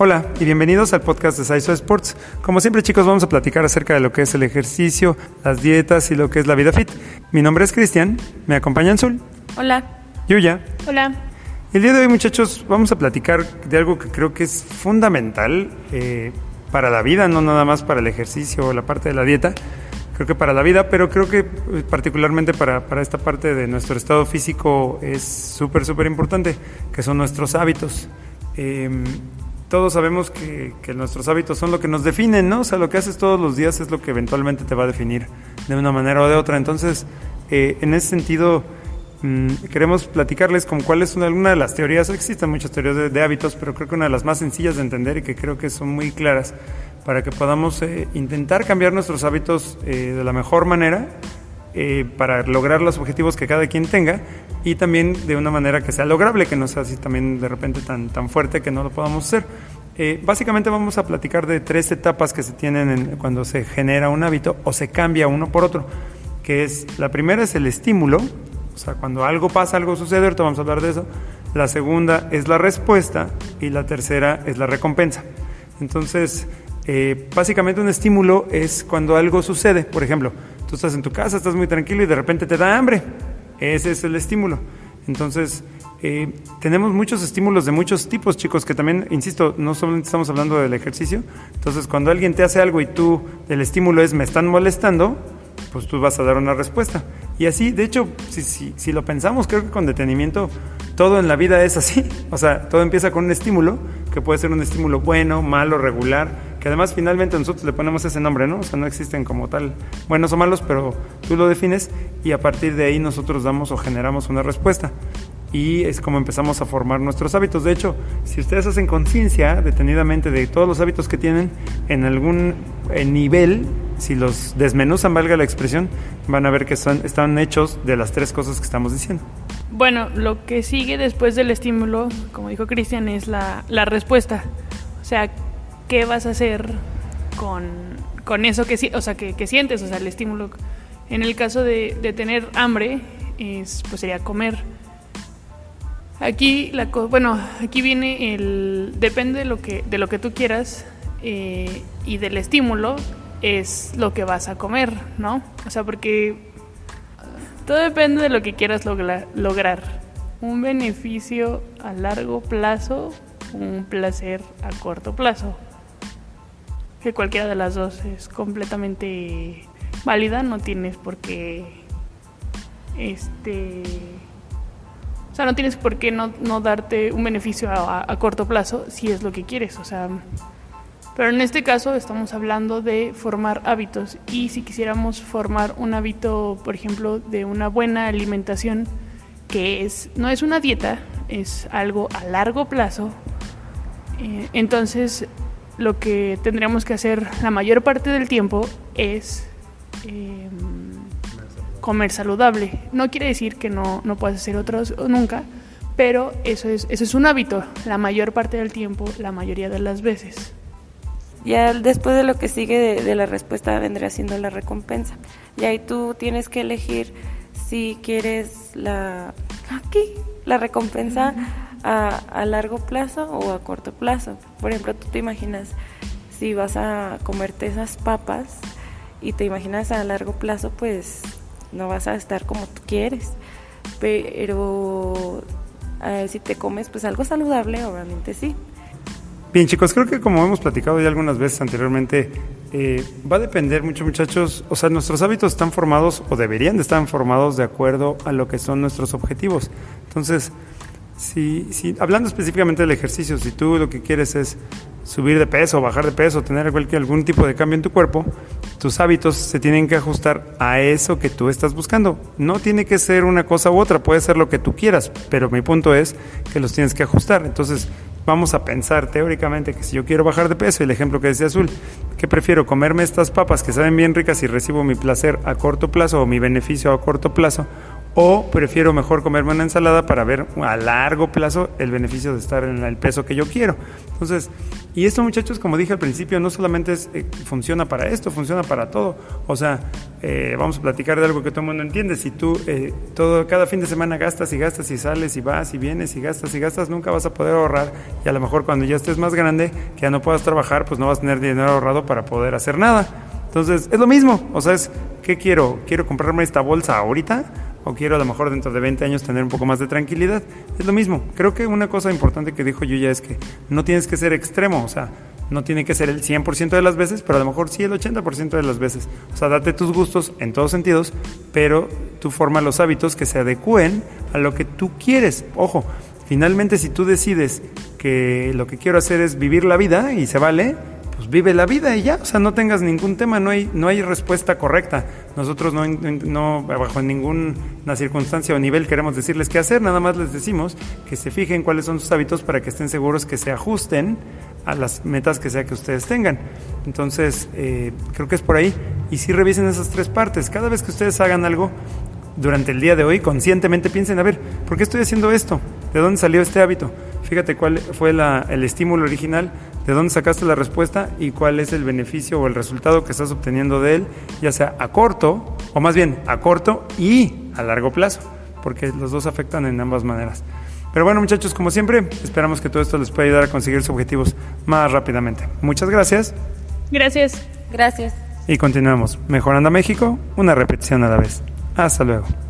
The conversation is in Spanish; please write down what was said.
Hola y bienvenidos al podcast de Saiso Sports. Como siempre chicos vamos a platicar acerca de lo que es el ejercicio, las dietas y lo que es la vida fit. Mi nombre es Cristian, me acompaña Azul. Hola. Yuya. Hola. El día de hoy muchachos vamos a platicar de algo que creo que es fundamental eh, para la vida, no nada más para el ejercicio o la parte de la dieta, creo que para la vida, pero creo que eh, particularmente para, para esta parte de nuestro estado físico es súper, súper importante, que son nuestros hábitos. Eh, todos sabemos que, nuestros hábitos son lo que nos definen, ¿no? O sea, lo que haces todos los días es lo que eventualmente te va a definir de una manera o de otra. Entonces, eh, en ese sentido, mm, queremos platicarles con cuál es una, de las teorías. Existen muchas teorías de, hábitos, pero creo que una de las más sencillas de entender y que creo que son muy claras para que podamos eh, intentar cambiar nuestros hábitos eh, de la mejor manera para lograr los objetivos que cada quien tenga y también de una manera que sea lograble, que no sea así también de repente tan, tan fuerte que no lo podamos hacer. Eh, básicamente vamos a platicar de tres etapas que se tienen cuando se genera un hábito o se cambia uno por otro, que es, la primera es el estímulo, o sea, cuando algo pasa, algo sucede, ahorita vamos a hablar de eso. La segunda es la respuesta y la tercera es la recompensa. Entonces, eh, básicamente un estímulo es cuando algo sucede. Por ejemplo, tú estás en tu casa, estás muy tranquilo y de repente te da hambre. Ese es el estímulo. Entonces, eh, tenemos muchos estímulos de muchos tipos, chicos, que también, insisto, no solamente estamos hablando del ejercicio. Entonces, cuando alguien te hace algo y tú, el estímulo es me están molestando, pues tú vas a dar una respuesta. Y así, de hecho, si, si, si lo pensamos, creo que con detenimiento, todo en la vida es así. O sea, todo empieza con un estímulo, que puede ser un estímulo bueno, malo, regular además finalmente nosotros le ponemos ese nombre, ¿no? O sea, no existen como tal buenos o malos, pero tú lo defines y a partir de ahí nosotros damos o generamos una respuesta. Y es como empezamos a formar nuestros hábitos. De hecho, si ustedes hacen conciencia detenidamente de todos los hábitos que tienen en algún nivel, si los desmenuzan, valga la expresión, van a ver que son, están hechos de las tres cosas que estamos diciendo. Bueno, lo que sigue después del estímulo, como dijo Cristian, es la, la respuesta. O sea, qué vas a hacer con, eso que, o sientes, o sea, el estímulo. En el caso de, tener hambre, es, pues sería comer. Aquí, la, bueno, aquí viene el, depende de lo que, de lo que tú quieras eh, y del estímulo es lo que vas a comer, ¿no? O sea, porque todo depende de lo que quieras lograr. Un beneficio a largo plazo, un placer a corto plazo que cualquiera de las dos es completamente válida, no tienes por qué este o sea, no tienes por qué no, darte un beneficio a, corto plazo si es lo que quieres, o sea, pero en este caso estamos hablando de formar hábitos y si quisiéramos formar un hábito, por ejemplo, de una buena alimentación, que es no es una dieta, es algo a largo plazo, eh, entonces lo que tendríamos que hacer la mayor parte del tiempo es em, comer saludable. No quiere decir que no, no puedas hacer otros nunca, pero eso es, eso es un hábito la mayor parte del tiempo, la mayoría de las veces. Ya después de lo que sigue de, la respuesta vendría siendo la recompensa. Y ahí tú tienes que elegir si quieres la, aquí, la recompensa a, largo plazo o a corto plazo. Por ejemplo, tú te imaginas si vas a comerte esas papas y te imaginas a largo plazo, pues no vas a estar como tú quieres. Pero si te comes pues algo saludable, obviamente sí. Bien chicos, creo que como hemos platicado ya algunas veces anteriormente, eh, va a depender mucho muchachos, o sea, nuestros hábitos están formados o deberían de estar formados de acuerdo a lo que son nuestros objetivos. Entonces, si, si, hablando específicamente del ejercicio, si tú lo que quieres es subir de peso, bajar de peso, tener cualquier, algún tipo de cambio en tu cuerpo, tus hábitos se tienen que ajustar a eso que tú estás buscando. No tiene que ser una cosa u otra, puede ser lo que tú quieras, pero mi punto es que los tienes que ajustar. Entonces, vamos a pensar teóricamente que si yo quiero bajar de peso, el ejemplo que decía Azul, que prefiero comerme estas papas que saben bien ricas y recibo mi placer a corto plazo o mi beneficio a corto plazo, o prefiero mejor comerme una ensalada para ver a largo plazo el beneficio de estar en el peso que yo quiero. Entonces, y esto muchachos, como dije al principio, no solamente es, eh, funciona para esto, funciona para todo. O sea, eh, vamos a platicar de algo que todo el mundo entiende. Si tú eh, todo, cada fin de semana gastas y gastas y sales y vas y vienes y gastas y gastas, nunca vas a poder ahorrar. Y a lo mejor cuando ya estés más grande, que ya no puedas trabajar, pues no vas a tener dinero ahorrado para poder hacer nada. Entonces, es lo mismo. O sea, es, ¿qué quiero? ¿Quiero comprarme esta bolsa ahorita? O quiero a lo mejor dentro de 20 años tener un poco más de tranquilidad. Es lo mismo. Creo que una cosa importante que dijo Yuya es que no tienes que ser extremo, o sea, no tiene que ser el 100% de las veces, pero a lo mejor sí el 80% de las veces. O sea, date tus gustos en todos sentidos, pero tú forma los hábitos que se adecúen a lo que tú quieres. Ojo, finalmente si tú decides que lo que quiero hacer es vivir la vida y se vale, pues vive la vida y ya, o sea, no tengas ningún tema, no hay, no hay respuesta correcta. Nosotros no, no, bajo ninguna circunstancia o nivel queremos decirles qué hacer, nada más les decimos que se fijen cuáles son sus hábitos para que estén seguros que se ajusten a las metas que sea que ustedes tengan. Entonces, eh, creo que es por ahí. Y si revisen esas tres partes. Cada vez que ustedes hagan algo durante el día de hoy, conscientemente piensen, a ver, ¿por qué estoy haciendo esto? ¿De dónde salió este hábito? Fíjate cuál fue el estímulo original, de dónde sacaste la respuesta y cuál es el beneficio o el resultado que estás obteniendo de él, ya sea a corto, o más bien a corto y a largo plazo, porque los dos afectan en ambas maneras. Pero bueno, muchachos, como siempre, esperamos que todo esto les pueda ayudar a conseguir sus objetivos más rápidamente. Muchas gracias. Gracias. Gracias. Y continuamos. Mejorando a México, una repetición a la vez. Hasta luego.